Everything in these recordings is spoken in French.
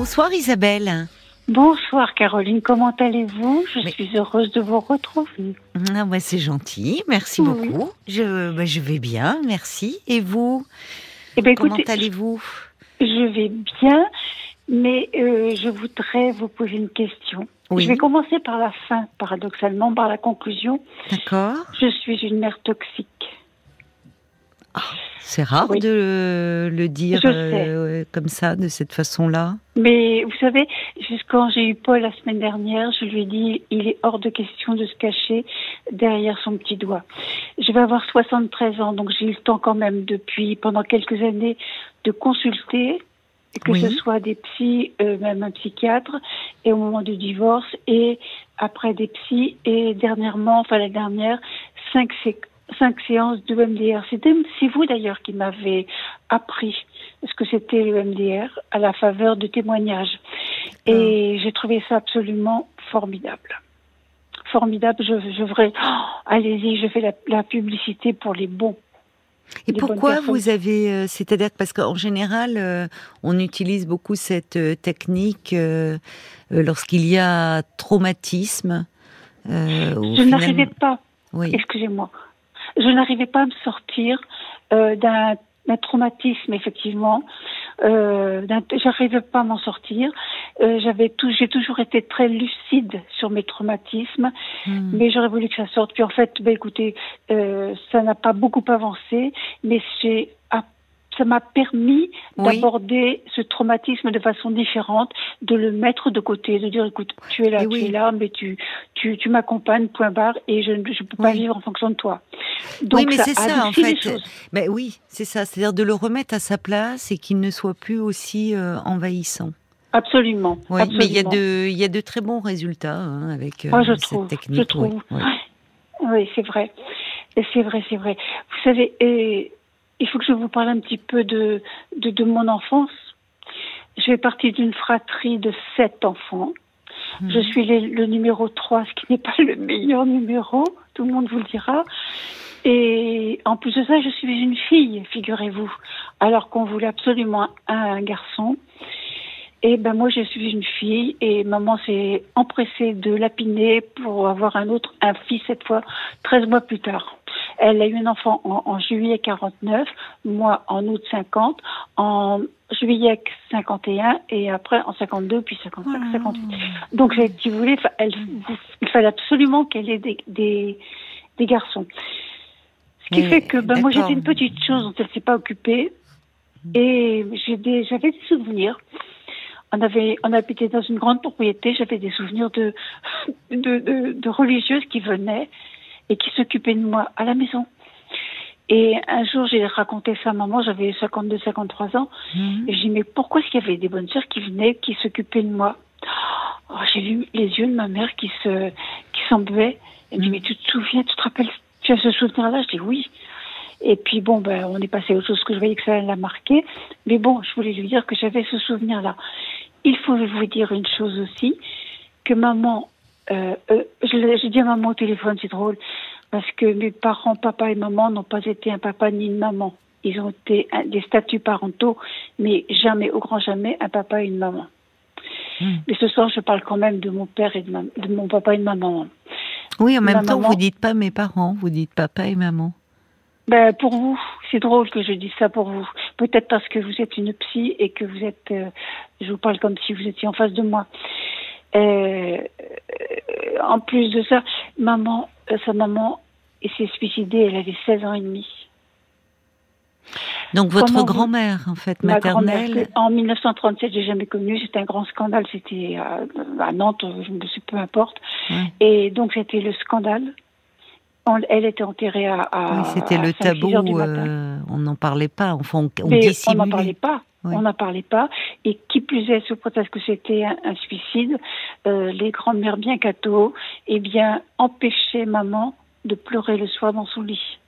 Bonsoir Isabelle. Bonsoir Caroline, comment allez-vous? Je suis heureuse de vous retrouver. Ah bah, c'est gentil, merci beaucoup. Je, bah, je vais bien, merci. Et vous? Eh ben, Comment allez-vous? Je vais bien, mais euh, je voudrais vous poser une question. Je vais commencer par la fin, paradoxalement, par la conclusion. D'accord. Je suis une mère toxique. Ah, c'est rare de le dire euh, comme ça, de cette façon-là. Mais vous savez, quand j'ai eu Paul la semaine dernière, je lui ai dit il est hors de question de se cacher derrière son petit doigt. Je vais avoir 73 ans, donc j'ai eu le temps quand même depuis pendant quelques années de consulter que ce soit des psys, euh, même un psychiatre, et au moment du divorce, et après des psys, et dernièrement, enfin la dernière, cinq, cinq séances de MDR. C'est vous d'ailleurs qui m'avez appris ce que c'était le MDR à la faveur de témoignages. Et ah. j'ai trouvé ça absolument formidable. Formidable, je, je voudrais, oh, allez-y, je fais la, publicité pour les bons. Et pourquoi vous avez, euh, c'est-à-dire parce qu'en général, euh, on utilise beaucoup cette euh, technique lorsqu'il y a traumatisme. je n'arrivais pas. Oui. Excusez-moi je n'arrivais pas à me sortir euh, d'un traumatisme effectivement. Euh, J'arrivais pas à m'en sortir. Euh, J'avais tout, j'ai toujours été très lucide sur mes traumatismes, hmm. mais j'aurais voulu que ça sorte. Puis en fait, bah, écoutez, euh, ça n'a pas beaucoup avancé, mais j'ai ça m'a permis d'aborder ce traumatisme de façon différente, de le mettre de côté, de dire écoute, tu es là, tu es là, mais tu, tu, tu m'accompagnes, point barre, et je ne peux pas vivre en fonction de toi. Donc, oui, mais c'est ça, en fait. Mais oui, c'est ça, c'est-à-dire de le remettre à sa place et qu'il ne soit plus aussi euh, envahissant. Absolument, oui, Mais il y a de, il y a de très bons résultats hein, avec euh, je cette trouve, technique. Je trouve. Oui, oui c'est vrai. C'est vrai, c'est vrai. Vous savez, et il faut que je vous parle un petit peu de, de, de mon enfance. Je fais partie d'une fratrie de sept enfants. Je mhm. suis le numéro 3, ce qui n'est pas le meilleur numéro, tout le monde vous le dira. Et en plus de ça, je suis une fille, figurez-vous, alors qu'on voulait absolument un, garçon. Et ben moi, je suis une fille et maman s'est empressée de lapiner pour avoir un autre, un fils cette fois, 13 mois plus tard. Elle a eu un enfant en, juillet 49, moi en août 50, en juillet 51 et après en 52 puis 55, 58. Donc si vous voulez, elle, il fallait absolument qu'elle ait des, des, des, garçons. Ce qui fait que ben, moi j'étais une petite chose dont elle s'est pas occupée et j'avais des souvenirs on avait, on habitait dans une grande propriété. J'avais des souvenirs de de, de, de, religieuses qui venaient et qui s'occupait de moi à la maison. Et un jour, j'ai raconté ça à maman, j'avais 52, 53 ans, mhm. et j'ai dit, mais pourquoi est-ce qu'il y avait des bonnes sœurs qui venaient, qui s'occupaient de moi? Oh, J'ai vu les yeux de ma mère qui se, qui s'embuaient. Elle me dit, mhm. mais tu te souviens, tu te rappelles, tu as ce souvenir-là? Je dis, oui. Et puis bon, ben, on est passé à autre chose que je voyais que ça l'a marqué. Mais bon, je voulais lui dire que j'avais ce souvenir-là. Il faut vous dire une chose aussi, que maman euh, euh, je, dis à maman au téléphone, c'est drôle, parce que mes parents, papa et maman, n'ont pas été un papa ni une maman. Ils ont été des statuts parentaux, mais jamais, au grand jamais, un papa et une maman. Hmm. Mais ce soir, je parle quand même de mon père et de, de mon papa et de ma maman. Oui, en même temps, vous dites pas mes parents, vous dites papa et maman. Ben, pour vous, c'est drôle que je dise ça pour vous. Peut-être parce que vous êtes une psy et que vous êtes, euh, je vous parle comme si vous étiez en face de moi. Euh, en plus de ça, maman, euh, sa maman s'est suicidée, elle avait 16 ans et demi. Donc votre grand-mère, en fait, maternelle En 1937, j'ai jamais connu. C'était un grand scandale. C'était à, Nantes, je ne sais peu importe. Et donc c'était le scandale. Elle était enterrée à. oui, c'était le tabou. Euh, on n'en parlait pas. Enfin, on, on On n'en parlait pas. On n'en parlait pas. Et qui plus est, sous prétexte que c'était un, suicide, euh, les grands-mères bien cathos, eh bien, empêchaient maman de pleurer le soir dans son lit.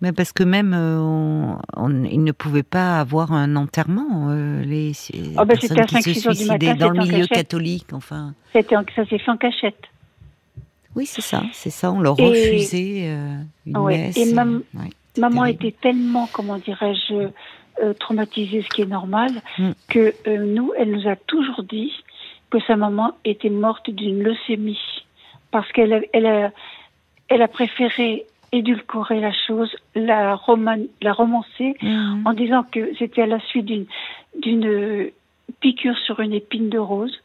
Mais parce que même, euh, on, ils ne pouvaient pas avoir un enterrement, euh, les oh ben personnes qui se suicidaient dans le milieu catholique, enfin. C'était ça s'est fait en cachette. Oui, c'est ça, c'est ça. On leur refusait une messe. Et maman était tellement, comment dirais-je, euh, traumatisée, ce qui est normal, mm. que euh, nous, elle nous a toujours dit que sa maman était morte d'une leucémie parce qu'elle a, elle a, elle a préféré édulcorer la chose, la, roman, la romancer mm. en disant que c'était à la suite d'une piqûre sur une épine de rose.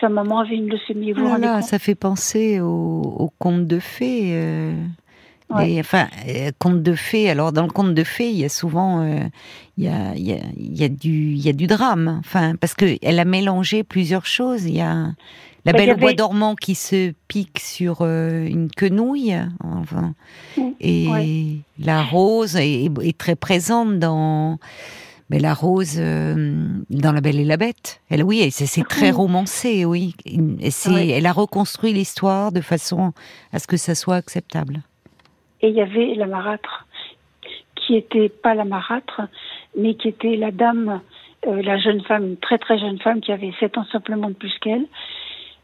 Sa maman avait une leucémie. Vous oh ça fait penser au, au conte de fées. Euh enfin, euh, conte de fées. Alors, dans le conte de fées, il y a souvent, euh, il, y a, il, y a, il, y a, du, il y a du drame. Enfin, parce que elle a mélangé plusieurs choses. Il y a la belle au bois dormant qui se pique sur euh, une quenouille. Enfin, et la rose est, est, très présente dans. Mais la rose dans La Belle et la Bête, elle oui, c'est très romancé, oui. Et elle a reconstruit l'histoire de façon à ce que ça soit acceptable. Et il y avait la marâtre, qui était pas la marâtre, mais qui était la dame, euh, la jeune femme, une très très jeune femme qui avait 7 ans simplement de plus qu'elle,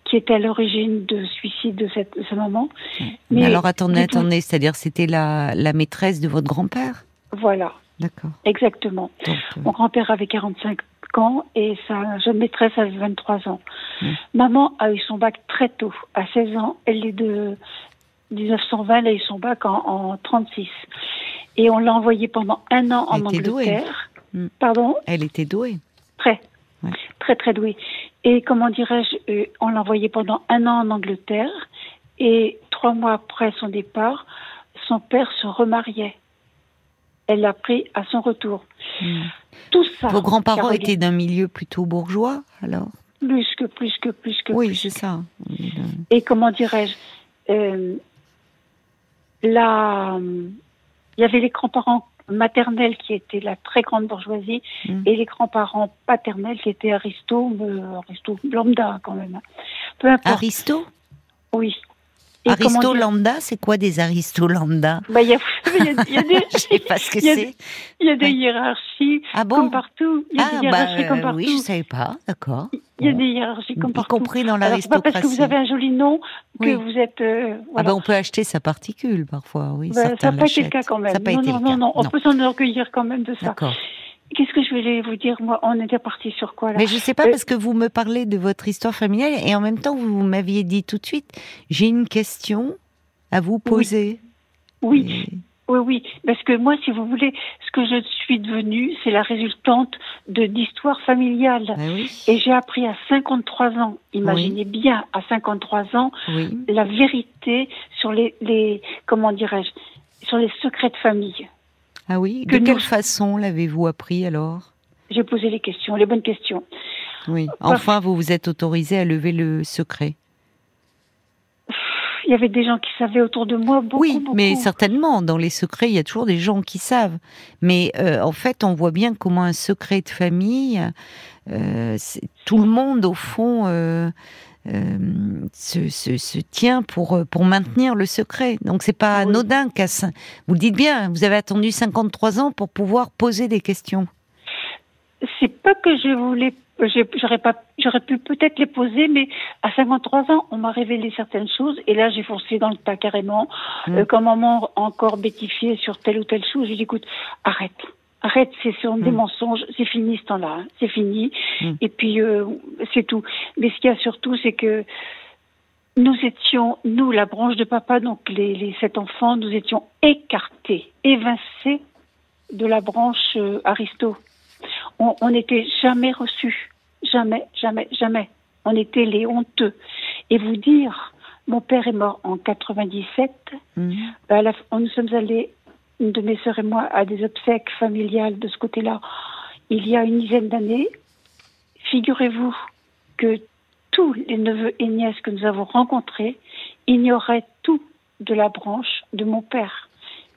qui était à l'origine de suicide de, cette, ce moment. Mais alors attendez, attendez, c'est-à-dire c'était la, la maîtresse de votre grand-père? Voilà. D'accord. Exactement. Euh, Mon grand-père avait 45 ans et sa jeune maîtresse avait 23 ans. Maman a eu son bac très tôt, à 16 ans. Elle est de 1920, elle a eu son bac en, en 36. Et on l'a envoyée pendant un an en Angleterre. Hmm. Pardon? Elle était douée. Très. Très, très douée. Et comment dirais-je, euh, on l'a envoyée pendant un an en Angleterre. Et trois mois après son départ, son père se remariait. Elle l'a pris à son retour. Hmm. Tout ça. Vos grands-parents étaient d'un milieu plutôt bourgeois, alors? Plus que, plus que, plus que. Oui, c'est ça. Et comment dirais-je euh, la, il y avait les grands-parents maternels qui étaient la très grande bourgeoisie mm. et les grands-parents paternels qui étaient Aristo, euh, Aristo lambda quand même. Peu importe. Aristo? Oui. Aristo lambda, c'est quoi des aristo lambda bah, Il y a, y a des, ce que c'est. Il y a des hiérarchies ah bon comme partout. Il y a ah, des hiérarchies bah, comme partout. Oui, je savais pas, d'accord. Il y a des hiérarchies comme partout. Y compris dans l'aristocratie. pas parce que vous avez un joli nom que vous êtes. Euh, ah bah on peut acheter sa particule parfois, oui. Bah, ça n'a pas été le cas quand même. Ça non, non, non, on peut s'enorgueillir quand même de ça. D'accord. Qu'est-ce que je voulais vous dire Moi, on était parti sur quoi là? Mais je sais pas euh, parce que vous me parlez de votre histoire familiale et en même temps vous m'aviez dit tout de suite j'ai une question à vous poser. Oui. oui. Oui, oui, parce que moi, si vous voulez, ce que je suis devenue, c'est la résultante de d'histoires familiales. Ah oui. Et j'ai appris à 53 ans, imaginez bien, à 53 ans, la vérité sur les, les comment dirais-je, sur les secrets de famille. Ah oui De quelle façon l'avez-vous appris alors? J'ai posé les questions, les bonnes questions. Oui, enfin, vous vous êtes autorisé à lever le secret il y avait des gens qui savaient autour de moi beaucoup. Oui, mais certainement, dans les secrets, il y a toujours des gens qui savent. Mais euh, en fait, on voit bien comment un secret de famille, euh, tout le monde, au fond, euh, se, se, se, tient pour, pour maintenir le secret. Donc, c'est pas anodin, Cass. Vous le dites bien, vous avez attendu 53 ans pour pouvoir poser des questions. C'est pas que je voulais j'aurais pas, j'aurais pu peut-être les poser, mais à 53 ans, on m'a révélé certaines choses, et là, j'ai foncé dans le tas carrément. Mmh. Euh, quand maman encore bêtifié sur telle ou telle chose, j'ai dit, écoute, arrête. Arrête, c'est sont des mmh. mensonges, c'est fini ce temps-là, hein. c'est fini. Mmh. Et puis, euh, c'est tout. Mais ce qu'il y a surtout, c'est que nous étions, nous, la branche de papa, donc les, les sept enfants, nous étions écartés, évincés de la branche euh, Aristo on n'était jamais reçus. Jamais, jamais, jamais. On était les honteux. Et vous dire, mon père est mort en 97. Mhm. on, nous sommes allés, une de mes sœurs et moi, à des obsèques familiales de ce côté-là, il y a une dizaine d'années. Figurez-vous que tous les neveux et nièces que nous avons rencontrés ignoraient tout de la branche de mon père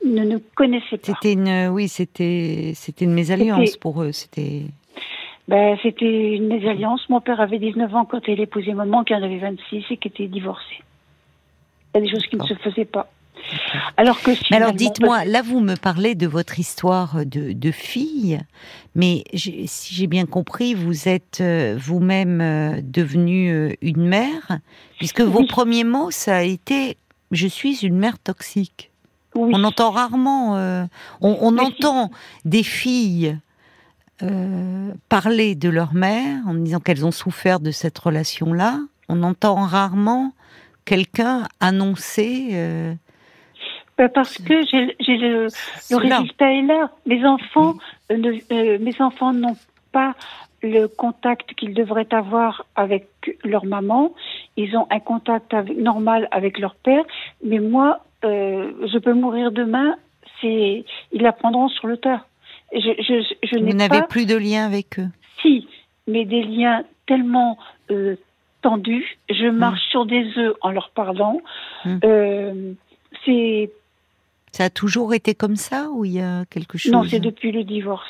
ne nous connaissaient pas. C'était une, oui, c'était, c'était une mésalliance pour eux. C'était. Ben, c'était une mésalliance. Mon père avait 19 ans quand il épousait maman, qui en avait 26 et qui était divorcée. Il y a des choses qui ne se faisaient pas. Alors que alors dites-moi, là vous me parlez de votre histoire de, de fille, mais si j'ai bien compris, vous êtes euh, vous-même euh, devenue euh, une mère, puisque vos premiers mots ça a été je suis une mère toxique. On entend rarement, on, entend des filles parler de leur mère en disant qu'elles ont souffert de cette relation-là. On entend rarement quelqu'un annoncer parce que j'ai le, le résultat est là. Mes enfants, euh, euh, mes enfants n'ont pas le contact qu'ils devraient avoir avec leur maman. Ils ont un contact normal avec leur père. Mais moi, euh, je peux mourir demain. C'est, ils l'apprendront sur le tas. Je, je, je Vous n'avez plus de lien avec eux? Si, mais des liens tellement tendus. Je marche mmh. sur des œufs en leur parlant. Mmh. c'est ça a toujours été comme ça ou il y a quelque chose Non, c'est depuis le divorce.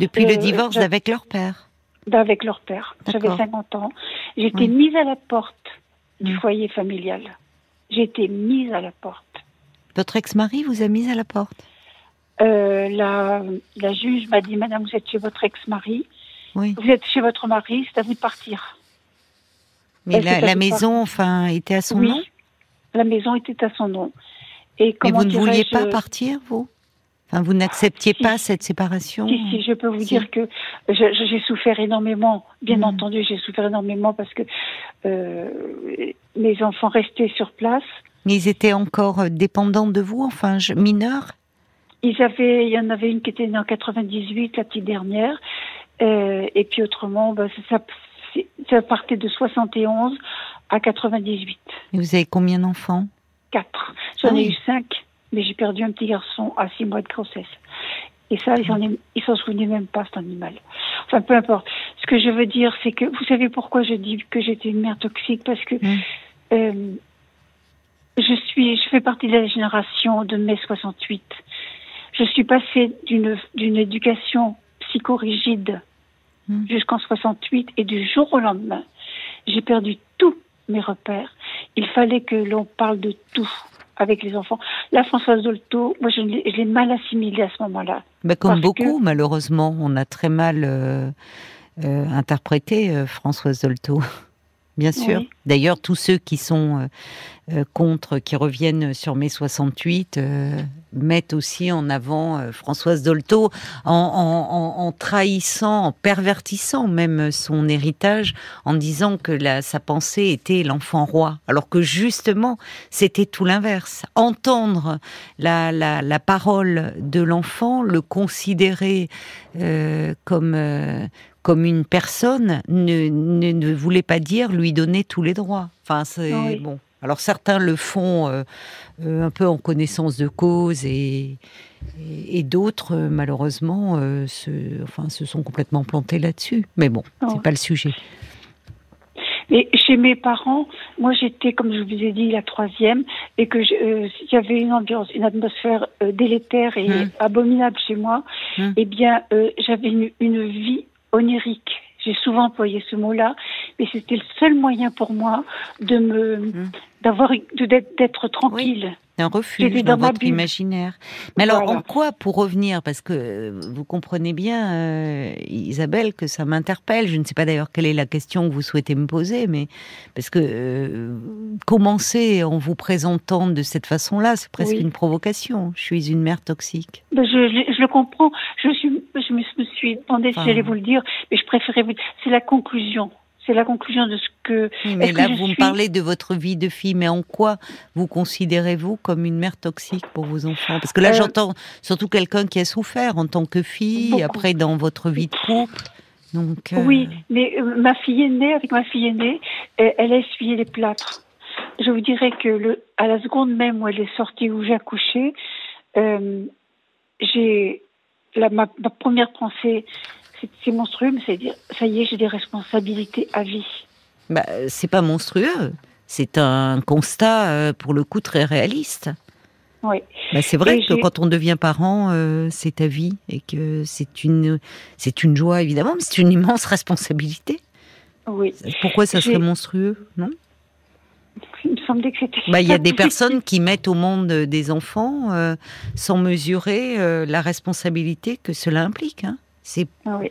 depuis le divorce avec leur père Avec leur père. J'avais 50 ans. J'étais mise à la porte du mm. foyer familial. J'étais mise à la porte. Votre ex-mari vous a mise à la porte euh, la, la, juge m'a dit Madame, vous êtes chez votre ex-mari. Oui. Vous êtes chez votre mari, c'est à vous de partir. Mais la, maison, enfin, était à son oui. nom La maison était à son nom. Et Mais vous ne vouliez pas partir, vous? Enfin, vous n'acceptiez pas cette séparation Si, si, je peux vous dire que j'ai souffert énormément. Bien hmm. entendu, j'ai souffert énormément parce que euh, mes enfants restaient sur place. Mais ils étaient encore euh, dépendants de vous, enfin, mineurs? Ils avaient, Il y en avait une qui était née en 98, la petite dernière. Euh, et puis autrement, bah, ça, ça partait de 71 à 98. Et vous avez combien d'enfants? Quatre. J'en ai eu cinq, mais j'ai perdu un petit garçon à six mois de grossesse. Et ça, ils ne s'en souvenaient même pas, cet animal. Enfin, peu importe. Ce que je veux dire, c'est que, vous savez pourquoi je dis que j'étais une mère toxique? Parce que mm. euh, je suis, je fais partie de la génération de mai 68. Je suis passée d'une, d'une éducation psychorigide mm. jusqu'en 68 et du jour au lendemain, j'ai perdu tous mes repères. Il fallait que l'on parle de tout avec les enfants. La Françoise Dolto, moi je l'ai mal assimilée à ce moment-là. Bah, comme beaucoup, malheureusement, on a très mal euh, euh, interprété euh, Françoise Dolto. Bien sûr. D'ailleurs, tous ceux qui sont contre, qui reviennent sur mai 68, mettent aussi en avant Françoise Dolto en, trahissant, en pervertissant même son héritage, en disant que la, sa pensée était l'enfant roi, alors que justement c'était tout l'inverse. Entendre la, la, parole de l'enfant, le considérer comme comme une personne ne, ne, voulait pas dire lui donner tous les droits. Enfin, c'est bon. Alors certains le font euh, euh, un peu en connaissance de cause et, et, d'autres, euh, malheureusement, se, enfin, se sont complètement plantés là-dessus. Mais bon, ce c'est pas le sujet. Mais chez mes parents, moi j'étais, comme je vous ai dit, la troisième, et que il y avait une ambiance, une atmosphère délétère et hum. abominable chez moi. Hum. Eh bien, j'avais une, une, vie onirique. J'ai souvent employé ce mot-là, mais c'était le seul moyen pour moi de me, mmh. d'avoir, d'être tranquille un refuge dans, votre imaginaire. Mais alors, en quoi, pour revenir, parce que euh, vous comprenez bien, euh, Isabelle, que ça m'interpelle. Je ne sais pas d'ailleurs quelle est la question que vous souhaitez me poser, mais parce que euh, commencer en vous présentant de cette façon-là, c'est presque une provocation. Je suis une mère toxique. Ben, je, le comprends. Je, suis, je me suis demandé si j'allais vous le dire, mais je préférais vous. C'est la conclusion. C'est la conclusion de ce que. mais là, vous me parlez de votre vie de fille, mais en quoi vous considérez-vous comme une mère toxique pour vos enfants? Parce que là, euh, j'entends surtout quelqu'un qui a souffert en tant que fille, après dans votre vie de couple. Donc, euh, Oui, mais euh, ma fille aînée, avec ma fille aînée, elle a essuyé les plâtres. Je vous dirais que le, à la seconde même où elle est sortie, où j'ai accouché, j'ai ma, ma première pensée, c'est monstrueux, mais c'est dire, ça y est, j'ai des responsabilités à vie. Bah, c'est pas monstrueux, c'est un constat euh, pour le coup très réaliste. Oui. Bah, c'est vrai que quand on devient parent, euh, c'est à vie et que c'est une, c'est une joie évidemment, mais c'est une immense responsabilité. Oui. Pourquoi ça serait monstrueux, non? Il me semblait que c'était. Bah, il y a des personnes qui mettent au monde des enfants euh, sans mesurer la responsabilité que cela implique. Hein. C'est. Ah oui.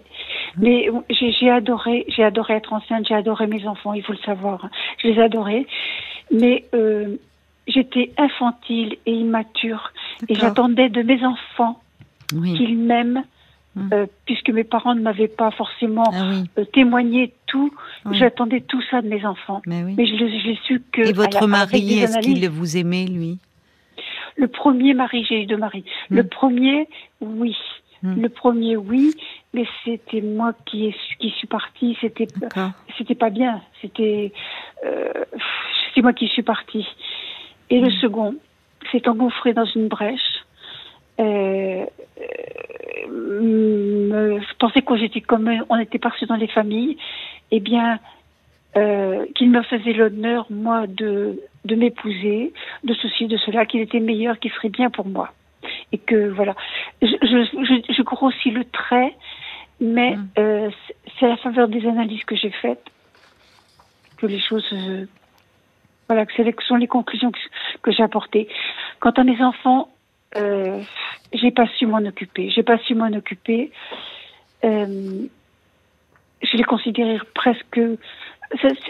Mais j'ai adoré, j'ai adoré être enceinte, j'ai adoré mes enfants, il faut le savoir. Je les adorais. Mais euh, j'étais infantile et immature. Et j'attendais de mes enfants qu'ils m'aiment Hum. Euh, puisque mes parents ne m'avaient pas forcément ah euh, témoigné tout, j'attendais tout ça de mes enfants. Mais, oui. Mais je l'ai su que. Et votre mari, est-ce qu'il vous aimait, lui? Le premier mari, j'ai eu deux maris. Le hum. premier, oui. Hum. Le premier, oui, mais c'était moi qui, qui suis partie. C'était, c'était pas bien. C'était, euh, c'est moi qui suis partie. Et le second s'est engouffré dans une brèche. Euh, euh, je pensais qu'on était comme on était partis dans les familles, eh bien, euh, qu'il me faisait l'honneur, moi, de, de m'épouser, de ceci, de cela, qu'il était meilleur, qu'il serait bien pour moi. Et que, voilà. Je, je, je, grossis le trait, mais mm. euh, c'est à la faveur des analyses que j'ai faites que les choses. Euh, voilà, que ce sont les conclusions que, que j'ai apportées. Quant à mes enfants, euh, j'ai pas su m'en occuper. J'ai pas su m'en occuper. Euh, je les considérais presque.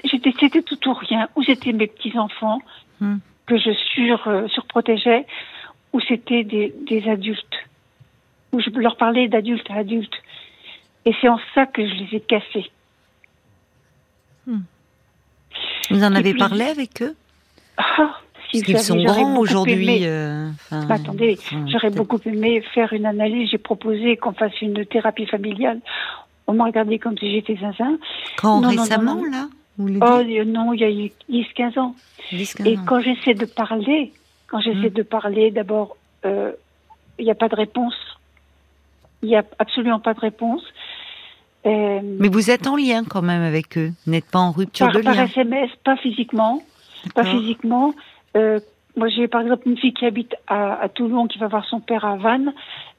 C'était tout ou rien. Ou c'était mes petits enfants hmm. que je sur euh, surprotégeais, ou c'était des, des adultes où je leur parlais d'adulte à adulte. Et c'est en ça que je les ai cassés. Hmm. Vous en avez parlé avec eux? Parce qu'ils sont grands aujourd'hui. Euh, bah, attendez, j'aurais beaucoup aimé faire une analyse. J'ai proposé qu'on fasse une thérapie familiale. On m'a regardé comme si j'étais zinzin. Quand récemment, là Oh non, il y a eu 10-15 ans. Et quand j'essaie de parler, quand j'essaie hmm. de parler, d'abord, euh, il n'y a pas de réponse. Il n'y a absolument pas de réponse. Euh, Mais vous êtes en lien quand même avec eux. Vous n'êtes pas en rupture de lien. Par SMS, pas physiquement. Pas physiquement. Euh, moi, j'ai par exemple une fille qui habite à, à, Toulon, qui va voir son père à Vannes.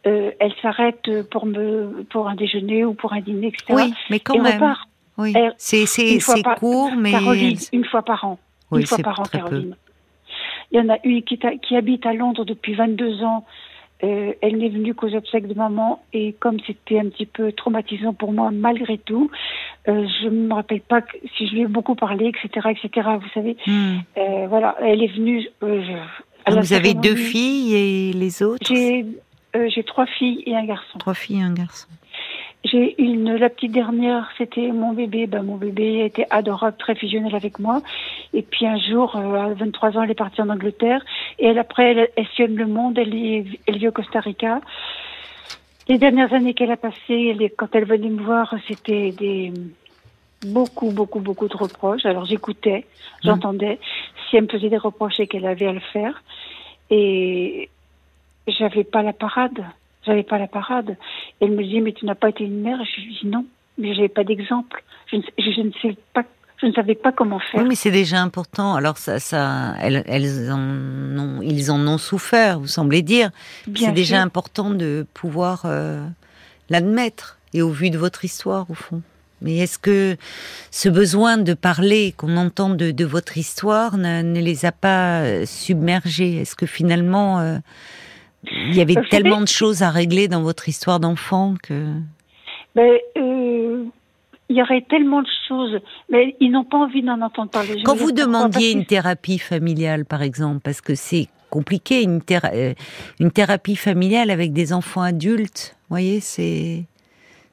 Euh, elle s'arrête pour me pour un déjeuner ou pour un dîner, etc. Oui, mais quand même. Repart. Oui. C'est c'est court, mais Caroline, une fois par an. Oui, une fois par an, Caroline. Il y en a une qui, qui habite à Londres depuis 22 ans. Euh, elle n'est venue qu'aux obsèques de maman et comme c'était un petit peu traumatisant pour moi malgré tout, euh, je ne me rappelle pas si je lui ai beaucoup parlé, etc., etc. Vous savez, hmm. euh, voilà, elle est venue. vous avez deux filles et les autres J'ai trois filles et un garçon. Trois filles et un garçon. J'ai une, la petite dernière, c'était mon bébé. Ben, mon bébé était adorable, très fusionnel avec moi. Et puis un jour, euh, à 23 ans, elle est partie en Angleterre. Et elle, après, elle, elle sillonne le monde. Elle, est, elle vit au Costa Rica. Les dernières années qu'elle a passées, elle, quand elle venait me voir, c'était des beaucoup, beaucoup, beaucoup de reproches. Alors j'écoutais, j'entendais. Si elle me faisait des reproches, et qu'elle avait à le faire. Et j'avais pas la parade. J'avais pas la parade. Elle me dit, mais tu n'as pas été une mère. Je lui dis non, mais j'avais pas d'exemple. Je, je, ne sais pas. Je ne savais pas comment faire. Oui, mais c'est déjà important. Alors ça, ça, elles, elles en ont, ils en ont souffert. Vous semblez dire. C'est déjà important de pouvoir euh, l'admettre. Et au vu de votre histoire, au fond. Mais est-ce que ce besoin de parler, qu'on entend de, de, votre histoire, ne, ne, les a pas euh, submergés? Est-ce que finalement, euh, il y avait tellement de choses à régler dans votre histoire d'enfant que. Ben, euh, il y aurait tellement de choses, mais ils n'ont pas envie d'en entendre parler. Quand vous demandiez une thérapie familiale, par exemple, parce que c'est compliqué, une, euh, une thérapie familiale avec des enfants adultes, vous voyez, c'est.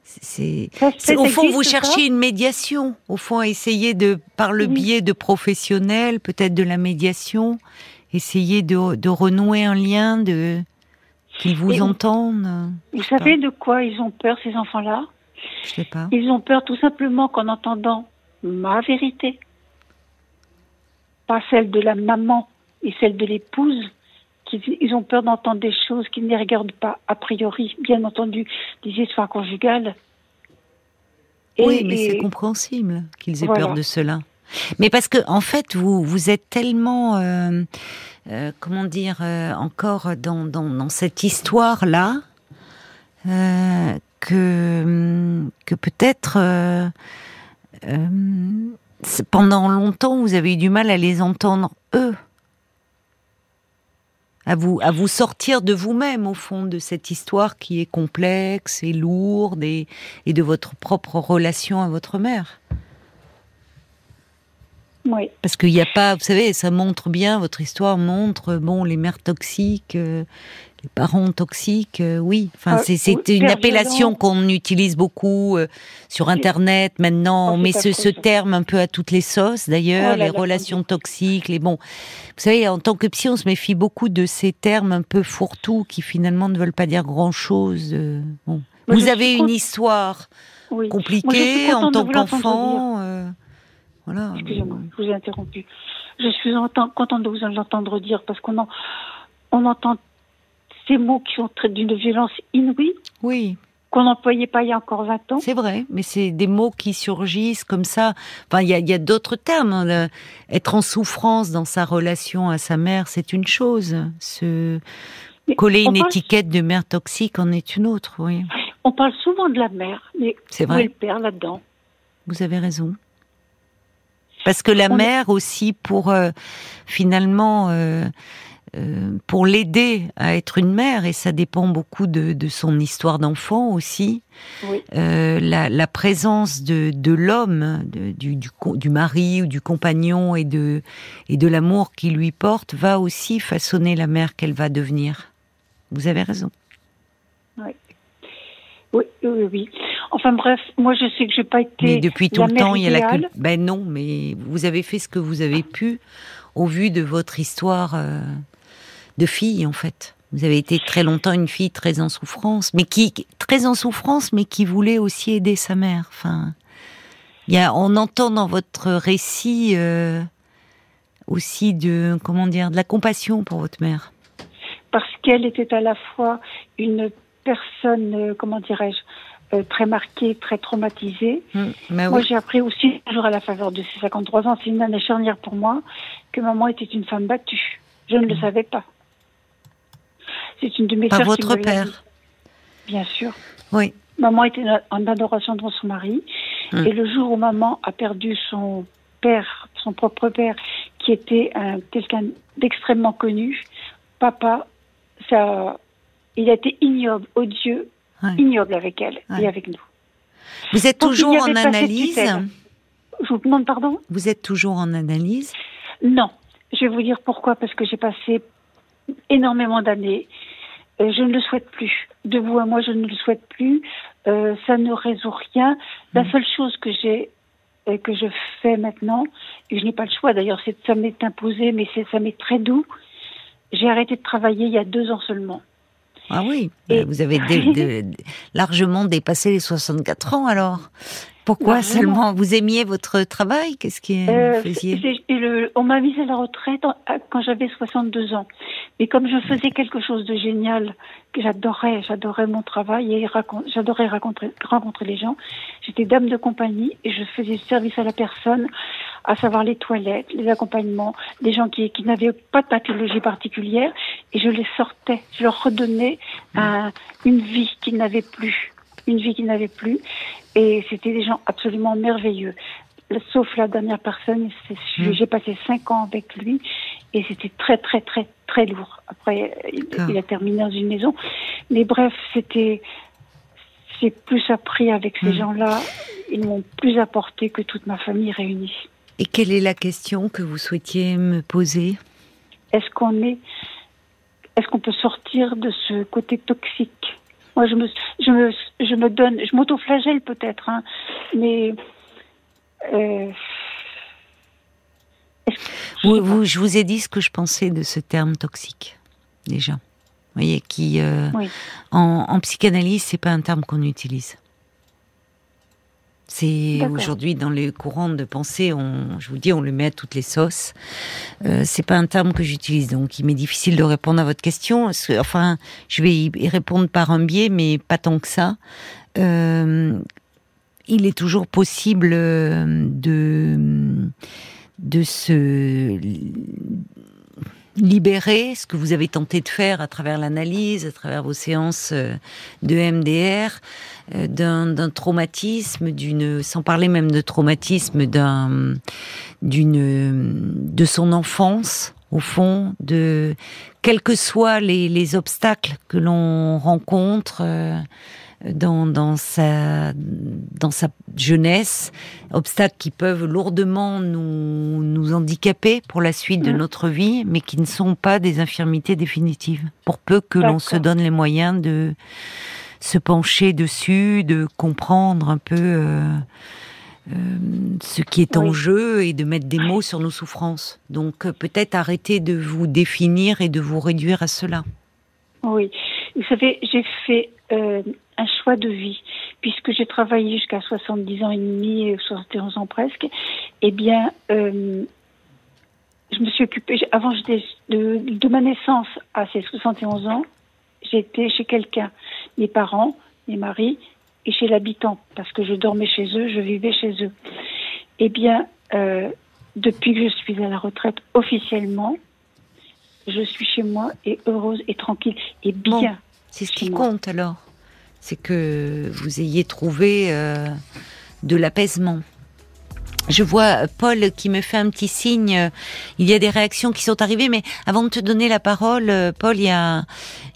C'est, au fond, vous cherchiez une médiation. Au fond, essayer de, par le biais de professionnels, peut-être de la médiation, essayer de, de renouer un lien, de. Qu'ils vous entendent Vous savez de quoi ils ont peur, ces enfants-là? Je sais pas. Ils ont peur tout simplement qu'en entendant ma vérité, pas celle de la maman et celle de l'épouse, ils ont peur d'entendre des choses qu'ils ne regardent pas a priori, bien entendu, des histoires conjugales. oui, mais c'est compréhensible qu'ils aient peur de cela. Mais parce que en fait, vous vous êtes tellement euh, euh, comment dire, euh, encore dans, cette histoire-là, euh, que, que peut-être pendant longtemps vous avez eu du mal à les entendre eux, à vous, sortir de vous-même au fond de cette histoire qui est complexe et lourde et de votre propre relation à votre mère. Parce qu'il n'y a pas, vous savez, ça montre bien, votre histoire montre, bon, les mères toxiques, euh, Les parents toxiques, euh, oui. Enfin, Ah, c'est oui, une appellation qu'on utilise beaucoup euh, sur Internet maintenant. Oh, On met ce, terme un peu à toutes les sauces, d'ailleurs. Oh les relations toxiques, les bons. Vous savez, en tant que psy, on se méfie beaucoup de ces termes un peu fourre-tout qui finalement ne veulent pas dire grand-chose. euh, bon. Vous avez une histoire Oui. compliquée en tant qu'enfant. Voilà. Excusez-moi, je vous ai interrompu. Je suis contente de vous l'entendre dire parce qu'on en- on entend ces mots qui sont d'une violence inouïe Oui, qu'on n'employait pas il y a encore 20 ans. c'est vrai, mais c'est des mots qui surgissent comme ça. Enfin, il y a, a d'autres termes. hein, le- Être en souffrance dans sa relation à sa mère, c'est une chose. Se Mais coller une parle- étiquette de mère toxique en est une autre. Oui, On parle souvent de la mère, mais c'est où est le père là-dedans? Vous avez raison. Parce que la On mère aussi, pour euh, finalement, euh, euh, pour l'aider à être une mère, et ça dépend beaucoup de, de son histoire d'enfant aussi, Oui. euh, la, la présence de, de l'homme, du, du, du mari ou du compagnon et de, et de l'amour qu'il lui porte va aussi façonner la mère qu'elle va devenir. Vous avez raison. Oui, oui, oui. Enfin bref, moi je sais que j'ai pas été. Mais depuis tout la le temps, il y a la culpe. Ben non, mais vous avez fait ce que vous avez pu au vu de votre histoire euh, de fille, en fait. Vous avez été très longtemps une fille très en souffrance, mais qui très en souffrance, mais qui voulait aussi aider sa mère. Enfin, il y a, on entend dans votre récit euh, aussi de comment dire, de la compassion pour votre mère. parce qu'elle était à la fois une personne, euh, comment dirais-je, euh, très marquée, très traumatisée. Ben Moi, j'ai appris aussi, toujours à la faveur de ses 53 ans, c'est une année charnière pour moi, que maman était une femme battue. Je ne le savais pas. C'est une de mes Par votre père. Bien sûr. Oui. Maman était en adoration devant son mari. Mm. Et le jour où maman a perdu son père, son propre père, qui était un- quelqu'un d'extrêmement connu, papa, ça, il a été ignoble, odieux, Ouais. ignoble avec elle Ouais. et avec nous. Vous êtes Donc, toujours en analyse. Je vous demande pardon? Vous êtes toujours en analyse? Non. Je vais vous dire pourquoi. Parce que j'ai passé énormément d'années. Euh, je ne le souhaite plus. De vous à moi, je ne le souhaite plus. Euh, ça ne résout rien. La Mm. seule chose que j'ai euh, que je fais maintenant, et je n'ai pas le choix d'ailleurs, c'est ça m'est imposé, mais ça m'est très doux. J'ai arrêté de travailler il y a deux ans seulement. Ah oui, Et- euh, vous avez dé- dé- largement dépassé les 64 ans alors. Pourquoi seulement Vous aimiez votre travail? Qu'est-ce que Euh, vous faisiez? le- on m'a mis à la retraite quand j'avais 62 ans. Mais comme je faisais quelque chose de génial, que j'adorais, j'adorais mon travail et j'adorais rencontrer, rencontrer les gens, j'étais dame de compagnie et je faisais service à la personne, à savoir les toilettes, les accompagnements, les gens qui, qui n'avaient pas de pathologie particulière et je les sortais, je leur redonnais un- une vie qu'ils n'avaient plus, une vie qu'ils n'avaient plus et c'était des gens absolument merveilleux sauf la dernière personne, c'est- Mm. j'ai passé cinq ans avec lui et c'était très très très très lourd. Après, il, a terminé dans une maison, mais bref, c'était j'ai plus appris avec ces Mm. gens-là. Ils m'ont plus apporté que toute ma famille réunie. Et quelle est la question que vous souhaitiez me poser? Est-ce qu'on est, est-ce qu'on peut sortir de ce côté toxique? Moi, je me, je me, je me donne, je m'auto-flagelle peut-être, hein, mais euh, vous, Je vous ai dit ce que je pensais de ce terme toxique, déjà. Vous voyez, qui euh, Oui. en, en psychanalyse, c'est pas un terme qu'on utilise. C'est aujourd'hui dans les courants de pensée, on, je vous dis, on le met à toutes les sauces. Euh, c'est pas un terme que j'utilise, donc il m'est difficile de répondre à votre question. Enfin, je vais y y répondre par un biais, mais pas tant que ça. Euh, il est toujours possible euh, de de se libérer, ce que vous avez tenté de faire à travers l'analyse, à travers vos séances euh, de MDR, euh, d'un d'un traumatisme, d'une, sans parler même de traumatisme, d'un, d'une, de son enfance, au fond, de quels que soient les, les obstacles que l'on rencontre, euh, dans, dans, sa, dans sa jeunesse, obstacles qui peuvent lourdement nous, nous handicaper pour la suite de mm. notre vie, mais qui ne sont pas des infirmités définitives, pour peu que l'on se donne les moyens de se pencher dessus, de comprendre un peu euh, euh, ce qui est en jeu et de mettre des mots sur nos souffrances. Donc euh, peut-être arrêter de vous définir et de vous réduire à cela. Oui, vous savez, j'ai fait un choix de vie, puisque j'ai travaillé jusqu'à 70 ans et demi, 71 ans presque, eh bien, euh, je me suis occupée, avant j'étais de, de, ma naissance à ces 71 ans, j'étais chez quelqu'un, mes parents, mes maris, et chez l'habitant, parce que je dormais chez eux, je vivais chez eux. Eh bien, euh, depuis que je suis à la retraite officiellement, je suis chez moi et heureuse et tranquille et bien. c'est ce qui compte alors c'est que vous ayez trouvé euh, de l'apaisement. Je vois Paul qui me fait un petit signe. Il y a des réactions qui sont arrivées, mais avant de te donner la parole, Paul, il y a,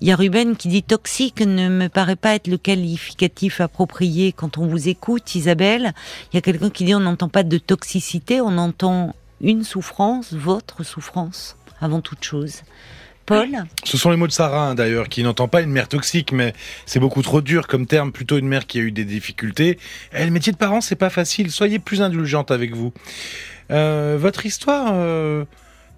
il y a Ruben qui dit toxique ne me paraît pas être le qualificatif approprié quand on vous écoute, Isabelle. Il y a quelqu'un qui dit on n'entend pas de toxicité, on entend une souffrance, votre souffrance, avant toute chose. Paul Ce sont les mots de Sarah, hein, d'ailleurs, qui n'entend pas une mère toxique, mais c'est beaucoup trop dur comme terme, plutôt une mère qui a eu des difficultés. Et le métier de parent, c'est pas facile. Soyez plus indulgente avec vous. Euh, votre histoire... Euh,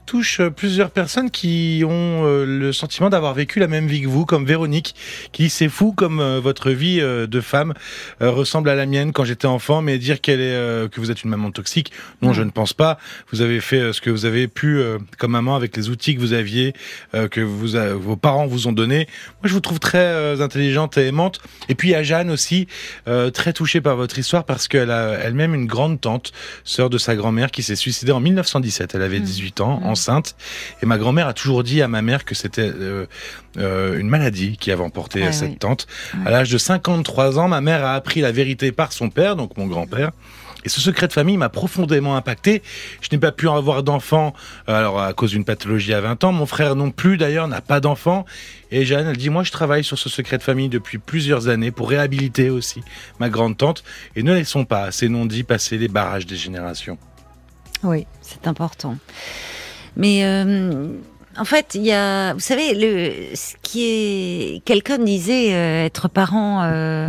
touche plusieurs personnes qui ont euh, le sentiment d'avoir vécu la même vie que vous, comme Véronique, qui c'est fou comme euh, votre vie euh, de femme ressemble à la mienne quand j'étais enfant, mais dire qu'elle est que vous êtes une maman toxique, non, je ne pense pas. Vous avez fait ce que vous avez pu comme maman avec les outils que vous aviez, que vous vos parents vous ont donné. Moi, je vous trouve très intelligente et aimante. Et puis il y a Jeanne aussi, très touchée par votre histoire parce qu'elle a elle-même une grande tante, sœur de sa grand-mère, qui s'est suicidée en 1917. Elle avait 18 mmh. ans, mmh. Enceinte. Et ma grand-mère a toujours dit à ma mère que c'était euh, euh, une maladie qui avait emporté ah cette tante. À l'âge de 53 ans, ma mère a appris la vérité par son père, donc mon grand-père. Et ce secret de famille m'a profondément impacté. Je n'ai pas pu avoir d'enfant, euh, alors à cause d'une pathologie à 20 ans. Mon frère non plus, d'ailleurs, n'a pas d'enfant. Et Jeanne, elle dit, moi, je travaille sur ce secret de famille depuis plusieurs années pour réhabiliter aussi ma grande tante. Et ne laissons pas ces non-dits passer les barrages des générations. Oui, c'est important. Mais euh, en fait, il y a, vous savez, le, ce qui est, quelqu'un disait euh, être parent euh,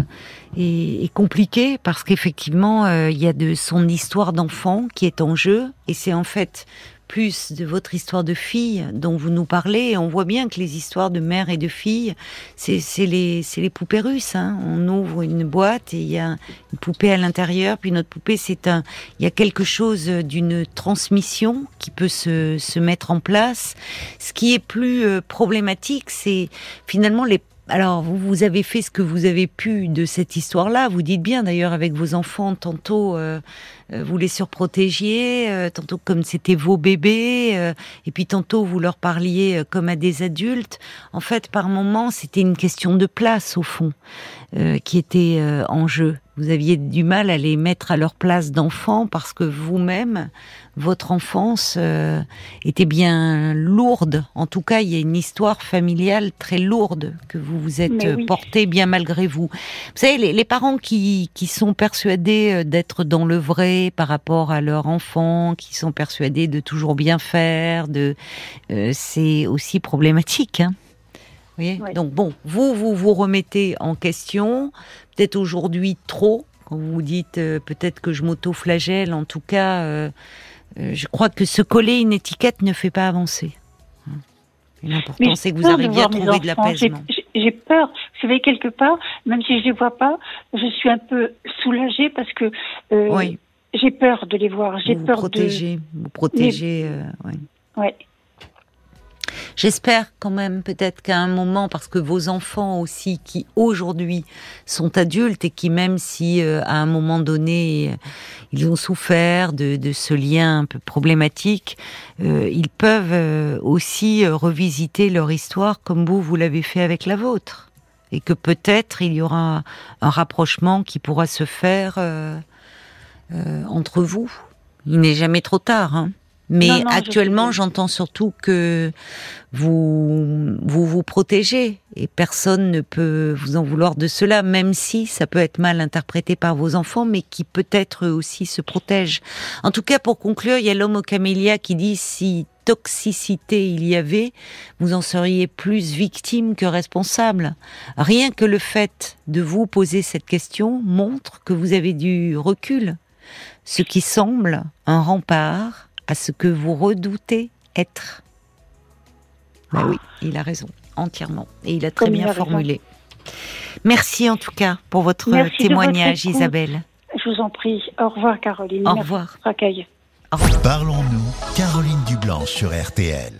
est, est, compliqué parce qu'effectivement, il y a de son histoire d'enfant qui est en jeu, et c'est en fait plus de votre histoire de fille dont vous nous parlez. On voit bien que les histoires de mère et de fille, c'est les, poupées russes. Hein. On ouvre une boîte et il y a une poupée à l'intérieur, puis notre poupée, c'est un. Il y a quelque chose d'une transmission qui peut se, se mettre en place. Ce qui est plus euh, problématique, c'est finalement les alors, vous, avez fait ce que vous avez pu de cette histoire-là. Vous dites bien, d'ailleurs, avec vos enfants, tantôt euh, euh, vous les surprotégiez, euh, tantôt comme c'était vos bébés, et puis tantôt vous leur parliez comme à des adultes. En fait, par moments, c'était une question de place, au fond, qui était en jeu. Vous aviez du mal à les mettre à leur place d'enfant parce que vous-même, votre enfance euh, était bien lourde. En tout cas, il y a une histoire familiale très lourde que vous vous êtes porté bien malgré vous. Vous savez, les, parents qui, qui sont persuadés euh, d'être dans le vrai par rapport à leur enfant, qui sont persuadés de toujours bien faire, de, euh, c'est aussi problématique. Hein Donc bon, vous, vous vous remettez en question, peut-être aujourd'hui trop, quand vous vous dites peut-être que je m'auto-flagelle, en tout cas, euh, je crois que se coller une étiquette ne fait pas avancer. L'important, c'est que vous arriviez à trouver de l'apaisement. J'ai peur. Vous savez, quelque part, même si je ne les vois pas, je suis un peu soulagée parce que euh, j'ai peur de les voir. J'ai peur protéger, de vous protéger. Euh, ouais. J'espère quand même peut-être qu'à un moment, parce que vos enfants aussi, qui aujourd'hui sont adultes et qui même si euh, à un moment donné ils ont souffert de, ce lien un peu problématique, euh, ils peuvent euh, aussi revisiter leur histoire comme vous vous l'avez fait avec la vôtre, et que peut-être il y aura un rapprochement qui pourra se faire entre vous. Il n'est jamais trop tard. Hein Mais actuellement, j'entends surtout que vous, vous vous protégez et personne ne peut vous en vouloir de cela, même si ça peut être mal interprété par vos enfants, mais qui peut-être aussi se protègent. En tout cas, pour conclure, il y a l'homme au camélia qui dit si toxicité il y avait, vous en seriez plus victime que responsable. Rien que le fait de vous poser cette question montre que vous avez du recul, ce qui semble un rempart à ce que vous redoutez être. Ben oui, il a raison, entièrement. Et il a très bien formulé. Merci en tout cas pour votre témoignage, Isabelle. Je vous en prie. Au revoir, Caroline. Au revoir. Parlons-nous, Caroline Dublanc sur RTL.